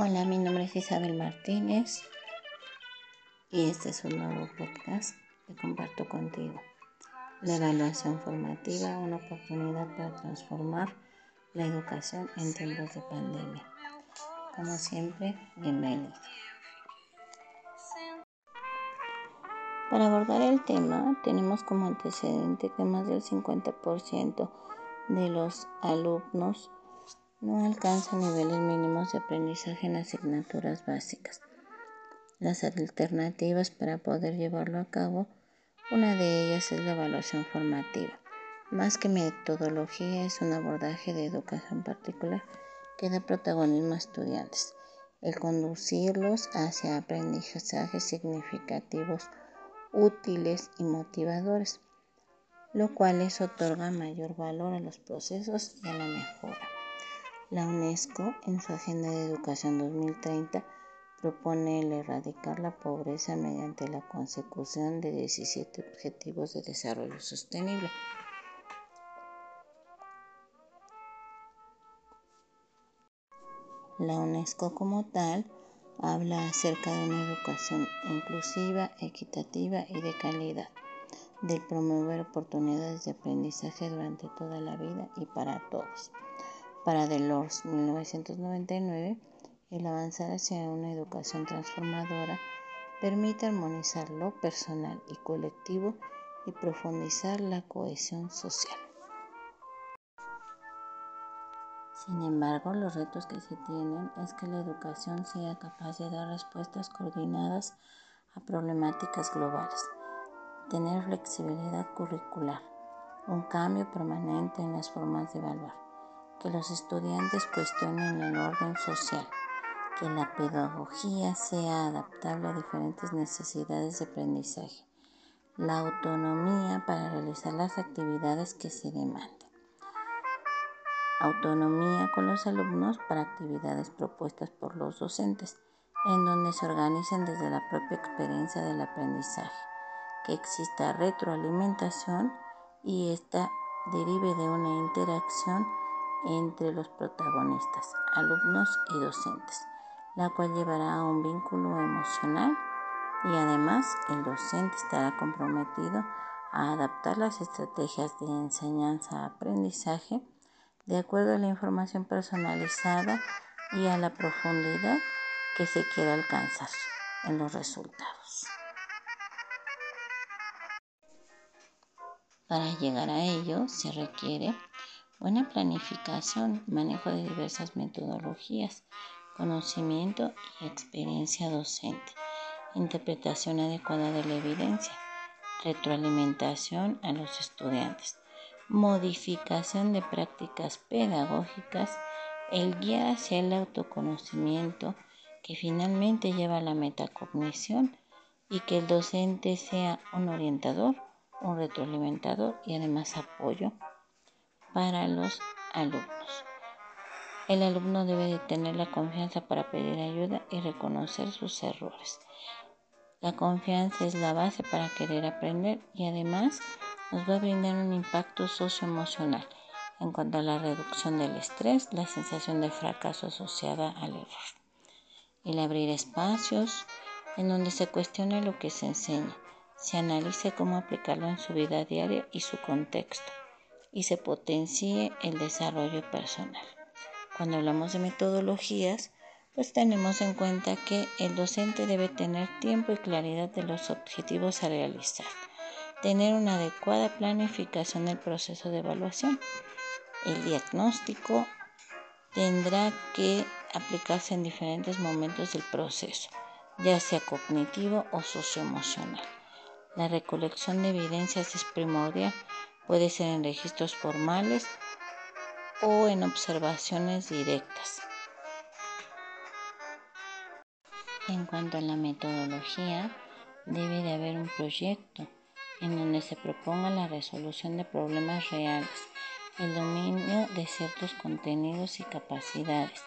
Hola, mi nombre es Isabel Martínez y este es un nuevo podcast que comparto contigo. La evaluación formativa, una oportunidad para transformar la educación en tiempos de pandemia. Como siempre, bienvenido. Para abordar el tema, tenemos como antecedente que más del 50% de los alumnos no alcanza niveles mínimos de aprendizaje en asignaturas básicas. Las alternativas para poder llevarlo a cabo, una de ellas es la evaluación formativa. Más que metodología, es un abordaje de educación particular que da protagonismo a estudiantes, el conducirlos hacia aprendizajes significativos, útiles y motivadores, lo cual les otorga mayor valor a los procesos y a la mejora. La UNESCO, en su Agenda de Educación 2030, propone el erradicar la pobreza mediante la consecución de 17 Objetivos de Desarrollo Sostenible. La UNESCO como tal habla acerca de una educación inclusiva, equitativa y de calidad, del promover oportunidades de aprendizaje durante toda la vida y para todos. Para Delors, 1999, el avanzar hacia una educación transformadora permite armonizar lo personal y colectivo y profundizar la cohesión social. Sin embargo, los retos que se tienen es que la educación sea capaz de dar respuestas coordinadas a problemáticas globales, tener flexibilidad curricular, un cambio permanente en las formas de evaluar que los estudiantes cuestionen el orden social, que la pedagogía sea adaptable a diferentes necesidades de aprendizaje, la autonomía para realizar las actividades que se demanden, autonomía con los alumnos para actividades propuestas por los docentes, en donde se organicen desde la propia experiencia del aprendizaje, que exista retroalimentación y esta derive de una interacción entre los protagonistas, alumnos y docentes, la cual llevará a un vínculo emocional y además el docente estará comprometido a adaptar las estrategias de enseñanza-aprendizaje de acuerdo a la información personalizada y a la profundidad que se quiera alcanzar en los resultados. Para llegar a ello se requiere Buena planificación, manejo de diversas metodologías, conocimiento y experiencia docente, interpretación adecuada de la evidencia, retroalimentación a los estudiantes, modificación de prácticas pedagógicas, el guía hacia el autoconocimiento que finalmente lleva a la metacognición y que el docente sea un orientador, un retroalimentador y además apoyo para los alumnos. El alumno debe de tener la confianza para pedir ayuda y reconocer sus errores. La confianza es la base para querer aprender y además nos va a brindar un impacto socioemocional en cuanto a la reducción del estrés, la sensación de fracaso asociada al error. El abrir espacios en donde se cuestione lo que se enseña, se analice cómo aplicarlo en su vida diaria y su contexto y se potencie el desarrollo personal. Cuando hablamos de metodologías, pues tenemos en cuenta que el docente debe tener tiempo y claridad de los objetivos a realizar, tener una adecuada planificación del proceso de evaluación. El diagnóstico tendrá que aplicarse en diferentes momentos del proceso, ya sea cognitivo o socioemocional. La recolección de evidencias es primordial Puede ser en registros formales o en observaciones directas. En cuanto a la metodología, debe de haber un proyecto en donde se proponga la resolución de problemas reales, el dominio de ciertos contenidos y capacidades,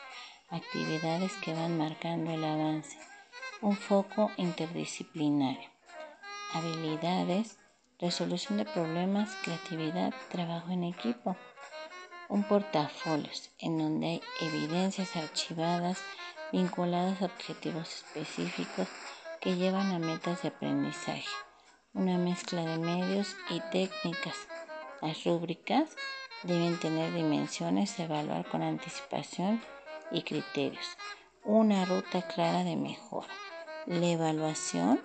actividades que van marcando el avance, un foco interdisciplinario, habilidades resolución de problemas, creatividad, trabajo en equipo. Un portafolio en donde hay evidencias archivadas vinculadas a objetivos específicos que llevan a metas de aprendizaje, una mezcla de medios y técnicas. Las rúbricas deben tener dimensiones, evaluar con anticipación y criterios, una ruta clara de mejora. La evaluación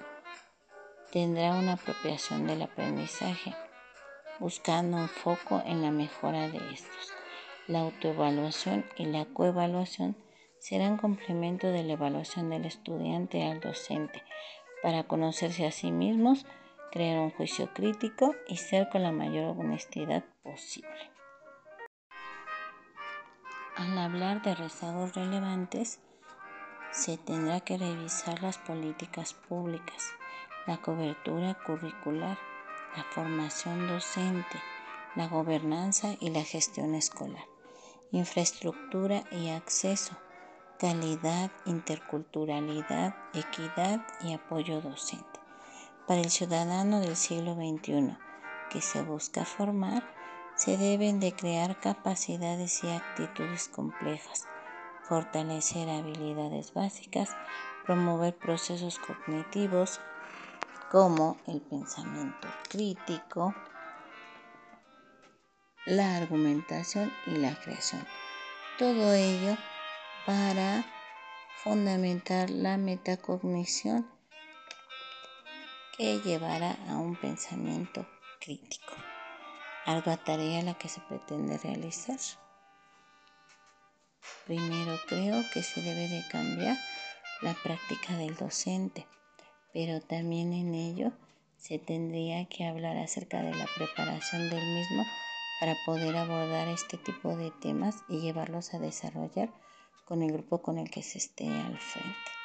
tendrá una apropiación del aprendizaje, buscando un foco en la mejora de estos. La autoevaluación y la coevaluación serán complemento de la evaluación del estudiante al docente para conocerse a sí mismos, crear un juicio crítico y ser con la mayor honestidad posible. Al hablar de rezagos relevantes, se tendrá que revisar las políticas públicas, la cobertura curricular, la formación docente, la gobernanza y la gestión escolar, infraestructura y acceso, calidad, interculturalidad, equidad y apoyo docente. Para el ciudadano del siglo XXI que se busca formar, se deben de crear capacidades y actitudes complejas, fortalecer habilidades básicas, promover procesos cognitivos como el pensamiento crítico, la argumentación y la creación. Todo ello para fundamentar la metacognición que llevará a un pensamiento crítico. Algo tarea la que se pretende realizar. Primero creo que se debe de cambiar la práctica del docente, pero también en ello se tendría que hablar acerca de la preparación del mismo para poder abordar este tipo de temas y llevarlos a desarrollar con el grupo con el que se esté al frente.